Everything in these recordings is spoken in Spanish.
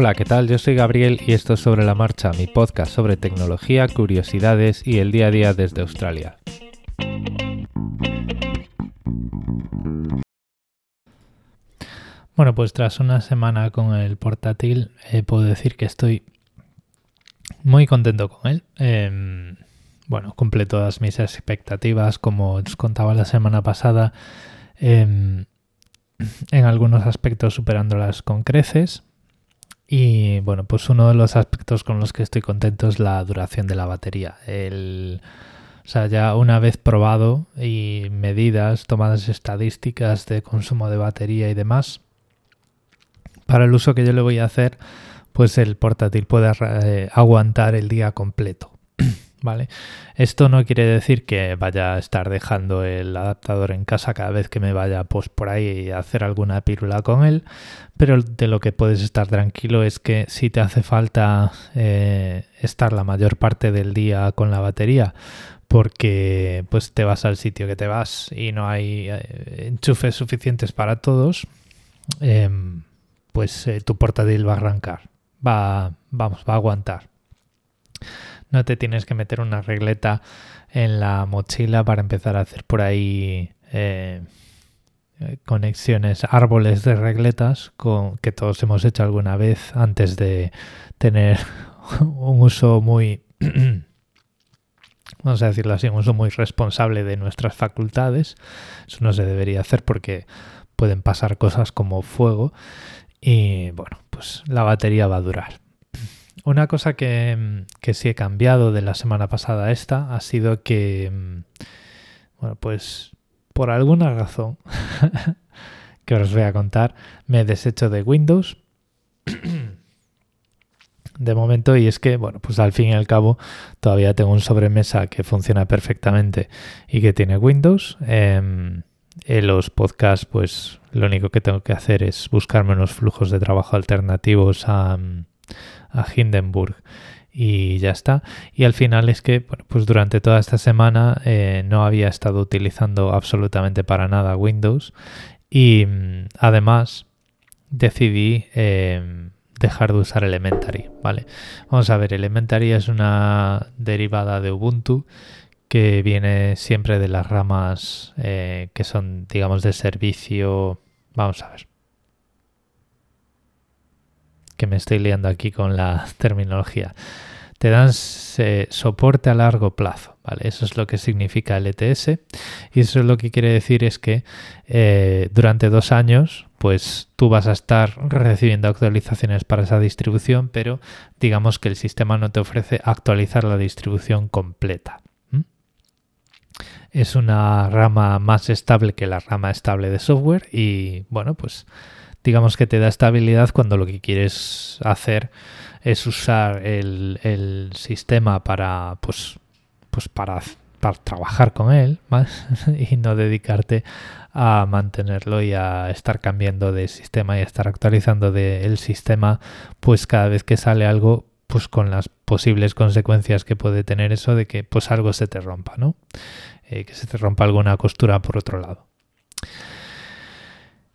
Hola, ¿qué tal? Yo soy Gabriel y esto es Sobre la Marcha, mi podcast sobre tecnología, curiosidades y el día a día desde Australia. Bueno, pues tras una semana con el portátil, eh, puedo decir que estoy muy contento con él. Em, bueno, cumple todas mis expectativas, como os contaba la semana pasada, em, en algunos aspectos superándolas con creces. Y bueno, pues uno de los aspectos con los que estoy contento es la duración de la batería. El, o sea, ya una vez probado y medidas, tomadas estadísticas de consumo de batería y demás, para el uso que yo le voy a hacer, pues el portátil puede eh, aguantar el día completo. ¿Vale? Esto no quiere decir que vaya a estar dejando el adaptador en casa cada vez que me vaya pues, por ahí a hacer alguna pílula con él, pero de lo que puedes estar tranquilo es que si te hace falta eh, estar la mayor parte del día con la batería, porque pues te vas al sitio que te vas y no hay eh, enchufes suficientes para todos, em, pues eh, tu portátil va a arrancar, va, vamos, va a aguantar. No te tienes que meter una regleta en la mochila para empezar a hacer por ahí eh, conexiones, árboles de regletas que todos hemos hecho alguna vez antes de tener un uso muy, vamos a decirlo así, un uso muy responsable de nuestras facultades. Eso no se debería hacer porque pueden pasar cosas como fuego y bueno, pues la batería va a durar. Una cosa que, sí he cambiado de la semana pasada a esta ha sido que, bueno, pues por alguna razón que os voy a contar, me he deshecho de Windows de momento y es que, bueno, pues al fin y al cabo todavía tengo un sobremesa que funciona perfectamente y que tiene Windows. Em, en los podcasts, pues lo único que tengo que hacer es buscarme unos flujos de trabajo alternativos a, a Hindenburg y ya está. Y al final es que, bueno, pues durante toda esta semana eh, no había estado utilizando absolutamente para nada Windows y mm, además decidí em, dejar de usar Elementary, ¿vale? Vamos a ver, Elementary es una derivada de Ubuntu que viene siempre de las ramas eh, que son, digamos, de servicio. Vamos a ver que me estoy liando aquí con la terminología. Te dan soporte a largo plazo, ¿vale? Eso es lo que significa LTS y eso es lo que quiere decir es que eh, durante dos años pues tú vas a estar recibiendo actualizaciones para esa distribución, pero digamos que el sistema no te ofrece actualizar la distribución completa. Es una rama más estable que la rama estable de software y bueno, pues digamos que te da estabilidad cuando lo que quieres hacer es usar el, sistema para, pues, pues para, para trabajar con él más y no dedicarte a mantenerlo y a estar cambiando de sistema y a estar actualizando del sistema pues cada vez que sale algo pues con las posibles consecuencias que puede tener eso de que pues algo se te rompa, ¿no? Eh, que se te rompa alguna costura por otro lado.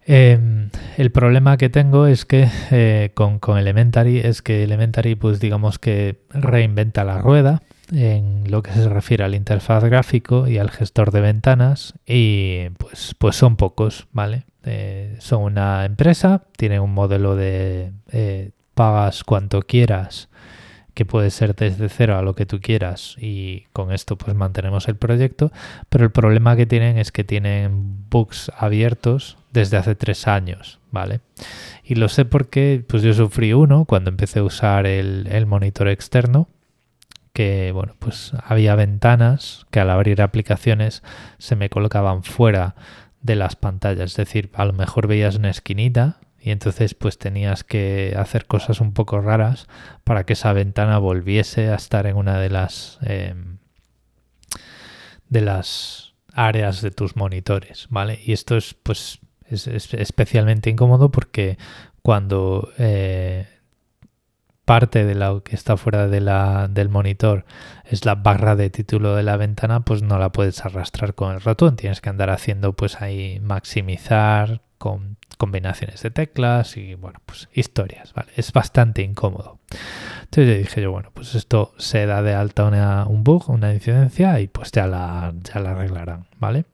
Em, el problema que tengo es que eh, con, Elementary es que Elementary pues digamos que reinventa la rueda en lo que se refiere al interfaz gráfico y al gestor de ventanas y pues, pues son pocos, ¿vale? Eh, son una empresa, tienen un modelo de eh, pagas cuanto quieras que puede ser desde cero a lo que tú quieras y con esto pues mantenemos el proyecto, pero el problema que tienen es que tienen bugs abiertos desde hace tres años, ¿vale? Y lo sé porque pues yo sufrí uno cuando empecé a usar el, monitor externo, que bueno, pues había ventanas que al abrir aplicaciones se me colocaban fuera de las pantallas, es decir, a lo mejor veías una esquinita y entonces pues tenías que hacer cosas un poco raras para que esa ventana volviese a estar en una de las em, de las áreas de tus monitores, ¿vale? Y esto es pues es, especialmente incómodo porque cuando eh, parte de lo que está fuera de la, del monitor es la barra de título de la ventana, pues no la puedes arrastrar con el ratón. Tienes que andar haciendo pues ahí maximizar, con combinaciones de teclas y bueno, pues historias, ¿vale? Es bastante incómodo. Entonces dije yo, bueno, pues esto se da de alta una, un bug, una incidencia y pues ya la, ya la arreglarán, ¿vale?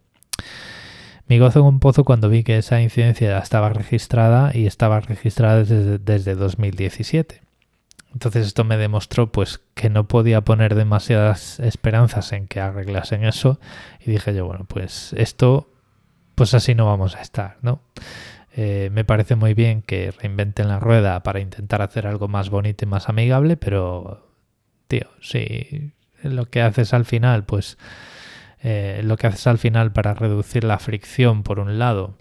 Mi gozo en un pozo cuando vi que esa incidencia ya estaba registrada y estaba registrada desde, desde 2017. Entonces esto me demostró pues que no podía poner demasiadas esperanzas en que arreglasen eso y dije yo, bueno, pues esto pues así no vamos a estar, ¿no? Eh, me parece muy bien que reinventen la rueda para intentar hacer algo más bonito y más amigable, pero, tío, si lo que haces al final, pues eh, lo que haces al final para reducir la fricción, por un lado,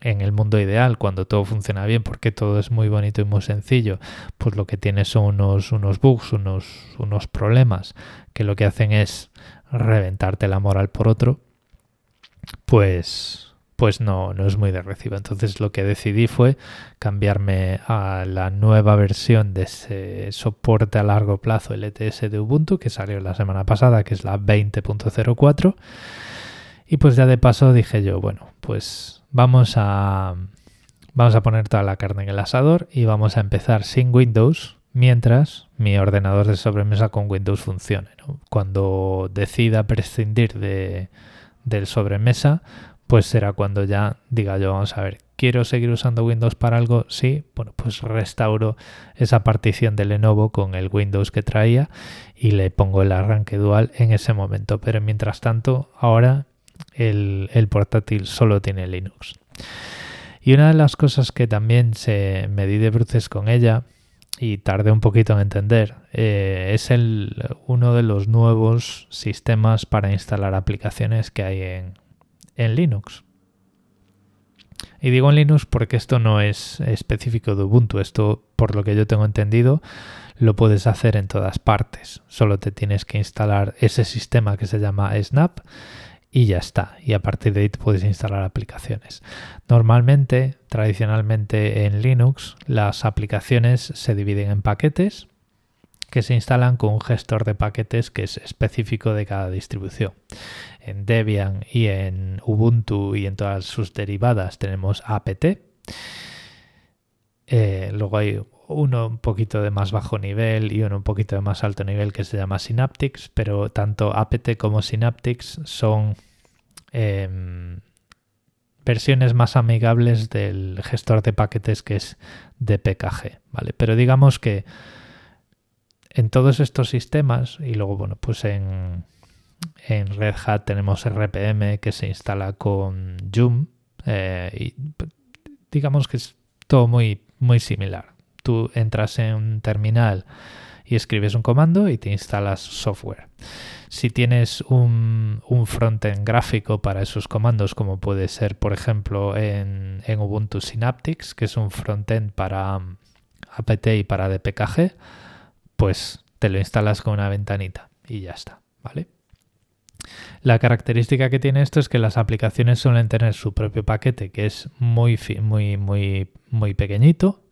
en el mundo ideal, cuando todo funciona bien, porque todo es muy bonito y muy sencillo, pues lo que tienes son unos, unos bugs, unos, unos problemas que lo que hacen es reventarte la moral por otro, pues pues no, no es muy de recibo. Entonces lo que decidí fue cambiarme a la nueva versión de ese soporte a largo plazo LTS de Ubuntu que salió la semana pasada, que es la 20.04. Y pues ya de paso dije yo, bueno, pues vamos a, vamos a poner toda la carne en el asador y vamos a empezar sin Windows mientras mi ordenador de sobremesa con Windows funcione. Cuando decida prescindir de, del sobremesa, pues será cuando ya diga yo, vamos a ver, ¿quiero seguir usando Windows para algo? Sí, bueno, pues restauro esa partición de Lenovo con el Windows que traía y le pongo el arranque dual en ese momento. Pero mientras tanto, ahora el, portátil solo tiene Linux. Y una de las cosas que también se me di de bruces con ella y tardé un poquito en entender, eh, es el, uno de los nuevos sistemas para instalar aplicaciones que hay en, en Linux. Y digo en Linux porque esto no es específico de Ubuntu. Esto, por lo que yo tengo entendido, lo puedes hacer en todas partes. Solo te tienes que instalar ese sistema que se llama Snap y ya está. Y a partir de ahí puedes instalar aplicaciones. Normalmente, tradicionalmente en Linux, las aplicaciones se dividen en paquetes que se instalan con un gestor de paquetes que es específico de cada distribución. En Debian y en Ubuntu y en todas sus derivadas tenemos apt. Eh, luego hay uno un poquito de más bajo nivel y uno un poquito de más alto nivel que se llama Synaptics, pero tanto apt como Synaptics son em, versiones más amigables del gestor de paquetes que es DPKG, ¿vale? Pero digamos que en todos estos sistemas, y luego, bueno, pues en, Red Hat tenemos RPM que se instala con Joom, eh, y digamos que es todo muy, muy similar. Tú entras en un terminal y escribes un comando y te instalas software. Si tienes un, un frontend gráfico para esos comandos, como puede ser, por ejemplo, en, en Ubuntu Synaptics, que es un frontend para apt y para dpkg, pues te lo instalas con una ventanita y ya está, ¿vale? La característica que tiene esto es que las aplicaciones suelen tener su propio paquete que es muy, muy, muy, muy pequeñito,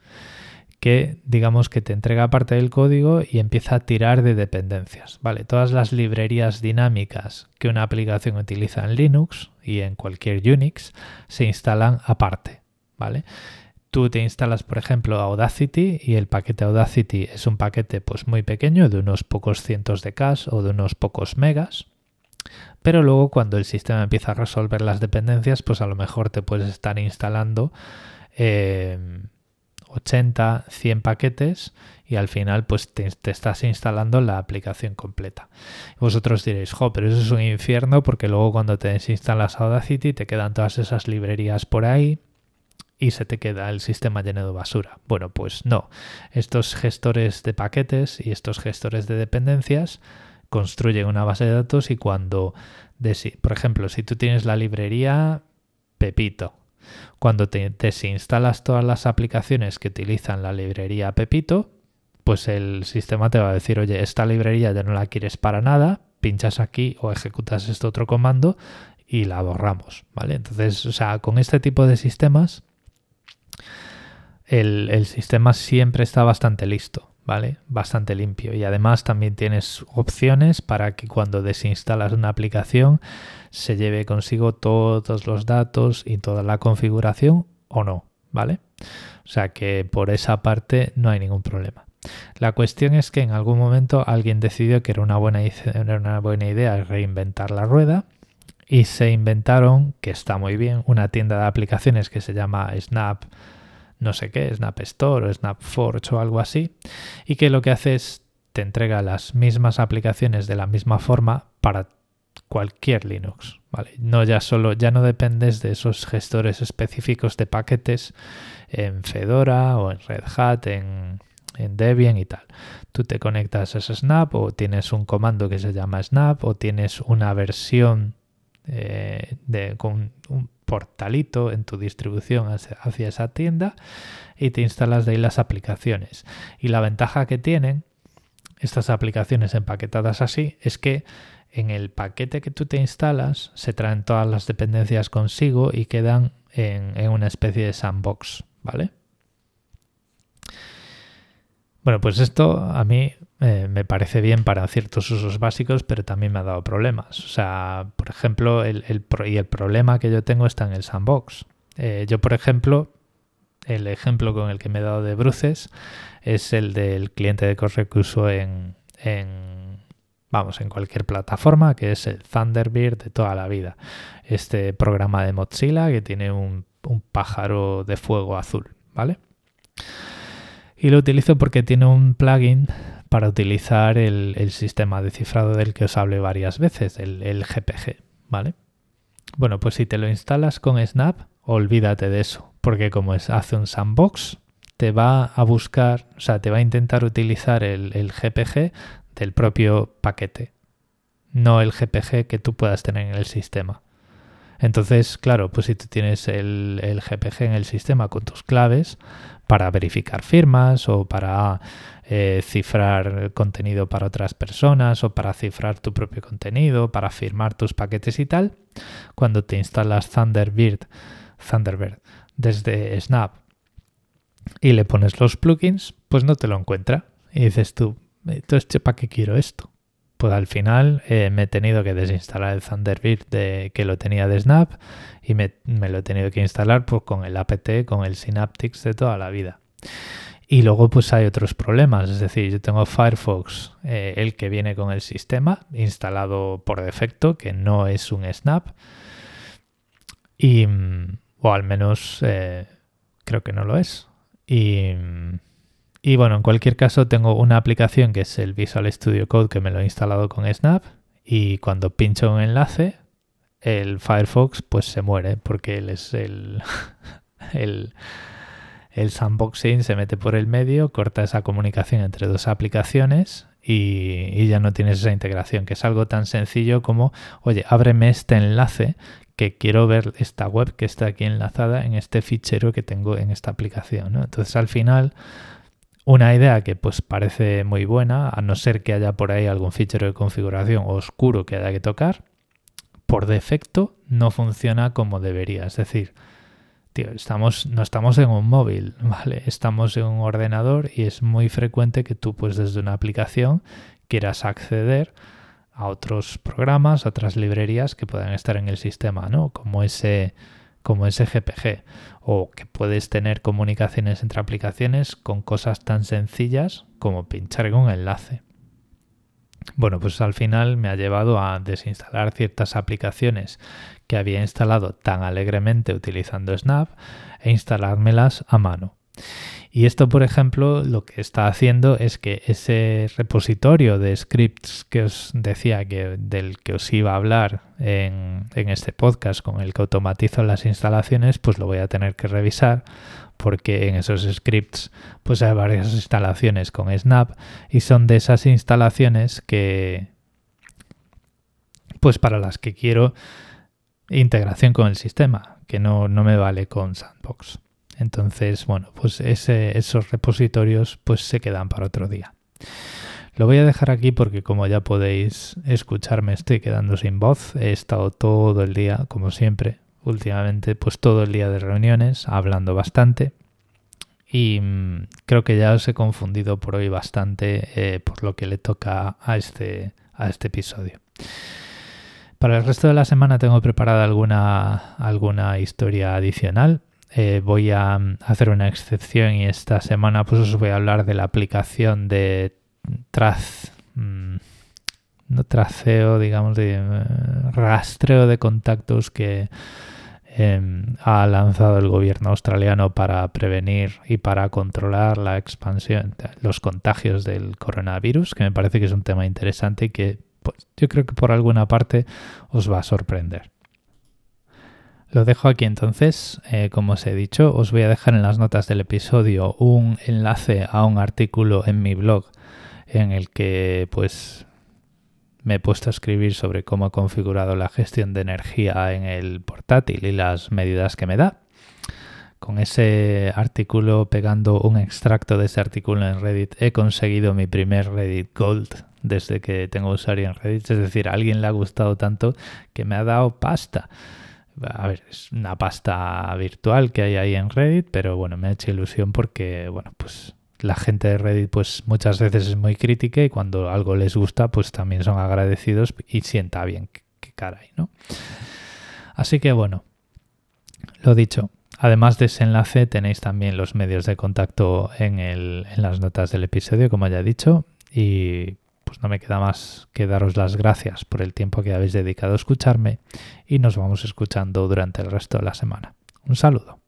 que digamos que te entrega parte del código y empieza a tirar de dependencias. Vale, todas las librerías dinámicas que una aplicación utiliza en Linux y en cualquier Unix se instalan aparte. ¿Vale? Tú te instalas, por ejemplo, Audacity y el paquete Audacity es un paquete pues muy pequeño, de unos pocos cientos de K o de unos pocos megas. Pero luego cuando el sistema empieza a resolver las dependencias, pues a lo mejor te puedes estar instalando 80, eh, 100 paquetes y al final pues te, estás instalando la aplicación completa. Vosotros diréis, jo, pero eso es un infierno porque luego cuando te desinstalas Audacity te quedan todas esas librerías por ahí y se te queda el sistema lleno de basura. Bueno, pues no. Estos gestores de paquetes y estos gestores de dependencias construyen una base de datos y cuando, por ejemplo, si tú tienes la librería Pepito, cuando te desinstalas todas las aplicaciones que utilizan la librería Pepito, pues el sistema te va a decir, oye, esta librería ya no la quieres para nada, pinchas aquí o ejecutas este otro comando y la borramos, ¿vale? Entonces, o sea, con este tipo de sistemas el, sistema siempre está bastante listo, ¿vale? Bastante limpio. Y además también tienes opciones para que cuando desinstalas una aplicación se lleve consigo todos los datos y toda la configuración o no, ¿vale? O sea que por esa parte no hay ningún problema. La cuestión es que en algún momento alguien decidió que era una buena, era una buena idea reinventar la rueda y se inventaron, que está muy bien, una tienda de aplicaciones que se llama Snap, no sé qué, Snap Store o Snap Forge o algo así, y que lo que hace es te entrega las mismas aplicaciones de la misma forma para cualquier Linux, ¿vale? No ya solo, ya no dependes de esos gestores específicos de paquetes en Fedora o en Red Hat, en, Debian y tal. Tú te conectas a Snap o tienes un comando que se llama Snap o tienes una versión eh, de, con un portalito en tu distribución hacia, esa tienda y te instalas de ahí las aplicaciones. Y la ventaja que tienen estas aplicaciones empaquetadas así es que en el paquete que tú te instalas se traen todas las dependencias consigo y quedan en, una especie de sandbox, ¿vale? Bueno, pues esto a mí eh, me parece bien para ciertos usos básicos, pero también me ha dado problemas. O sea, por ejemplo, el, y el problema que yo tengo está en el sandbox. Eh, yo, por ejemplo, el ejemplo con el que me he dado de bruces es el del cliente de correo que uso en vamos, en cualquier plataforma, que es el Thunderbird de toda la vida. Este programa de Mozilla que tiene un, pájaro de fuego azul, ¿vale? Y lo utilizo porque tiene un plugin para utilizar el, sistema de cifrado del que os hablé varias veces, el, GPG, ¿vale? Bueno, pues si te lo instalas con Snap, olvídate de eso, porque como es, hace un sandbox, te va a buscar, o sea, te va a intentar utilizar el GPG del propio paquete, no el GPG que tú puedas tener en el sistema. Entonces, claro, pues si tú tienes el, GPG en el sistema con tus claves para verificar firmas o para eh, cifrar contenido para otras personas o para cifrar tu propio contenido, para firmar tus paquetes y tal, cuando te instalas Thunderbird, Thunderbird desde Snap y le pones los plugins, pues no te lo encuentra. Y dices tú, entonces, ¿para qué quiero esto? Pues al final eh, me he tenido que desinstalar el Thunderbird de, que lo tenía de Snap y me, lo he tenido que instalar pues, con el apt, con el Synaptics de toda la vida. Y luego pues hay otros problemas, es decir, yo tengo Firefox, eh, el que viene con el sistema instalado por defecto, que no es un Snap, y, o al menos eh, creo que no lo es. Y, y bueno, en cualquier caso tengo una aplicación que es el Visual Studio Code que me lo he instalado con Snap y cuando pincho un enlace el Firefox pues se muere porque él es el, el, el sandboxing se mete por el medio, corta esa comunicación entre dos aplicaciones y, y, ya no tienes esa integración, que es algo tan sencillo como, oye, ábreme este enlace que quiero ver esta web que está aquí enlazada en este fichero que tengo en esta aplicación. Entonces al final una idea que pues parece muy buena, a no ser que haya por ahí algún fichero de configuración oscuro que haya que tocar, por defecto no funciona como debería. Es decir, tío, estamos, no estamos en un móvil, ¿vale? Estamos en un ordenador y es muy frecuente que tú pues desde una aplicación quieras acceder a otros programas, a otras librerías que puedan estar en el sistema, ¿no? Como ese como ese GPG o que puedes tener comunicaciones entre aplicaciones con cosas tan sencillas como pinchar en un enlace. Bueno, pues al final me ha llevado a desinstalar ciertas aplicaciones que había instalado tan alegremente utilizando Snap e instalármelas a mano. Y esto, por ejemplo, lo que está haciendo es que ese repositorio de scripts que os decía que del que os iba a hablar en, este podcast con el que automatizo las instalaciones, pues lo voy a tener que revisar porque en esos scripts pues hay varias instalaciones con Snap y son de esas instalaciones que pues para las que quiero integración con el sistema, que no, no me vale con Sandbox. Entonces, bueno, pues esos repositorios pues se quedan para otro día. Lo voy a dejar aquí porque como ya podéis escucharme estoy quedando sin voz. He estado todo el día, como siempre, últimamente, pues todo el día de reuniones, hablando bastante. y mm, creo que ya os he confundido por hoy bastante eh, por lo que le toca a este, a este episodio. Para el resto de la semana tengo preparada alguna, alguna historia adicional. Eh, voy a mm, hacer una excepción y esta semana pues os voy a hablar de la aplicación de traz, mm, no traceo, digamos, de eh, rastreo de contactos que Em, ha lanzado el gobierno australiano para prevenir y para controlar la expansión, los contagios del coronavirus, que me parece que es un tema interesante y que pues, yo creo que por alguna parte os va a sorprender. Lo dejo aquí entonces, eh, como os he dicho, os voy a dejar en las notas del episodio un enlace a un artículo en mi blog en el que pues me he puesto a escribir sobre cómo he configurado la gestión de energía en el portátil y las medidas que me da. Con ese artículo, pegando un extracto de ese artículo en Reddit, he conseguido mi primer Reddit Gold desde que tengo usuario en Reddit. Es decir, a alguien le ha gustado tanto que me ha dado pasta. A ver, es una pasta virtual que hay ahí en Reddit, pero bueno, me ha hecho ilusión porque, bueno, pues la gente de Reddit pues muchas veces es muy crítica y cuando algo les gusta pues también son agradecidos y sienta bien que caray, ¿no? Así que bueno, lo dicho, además de ese enlace tenéis también los medios de contacto en, el, en las notas del episodio, como ya he dicho, y pues no me queda más que daros las gracias por el tiempo que habéis dedicado a escucharme y nos vamos escuchando durante el resto de la semana. Un saludo.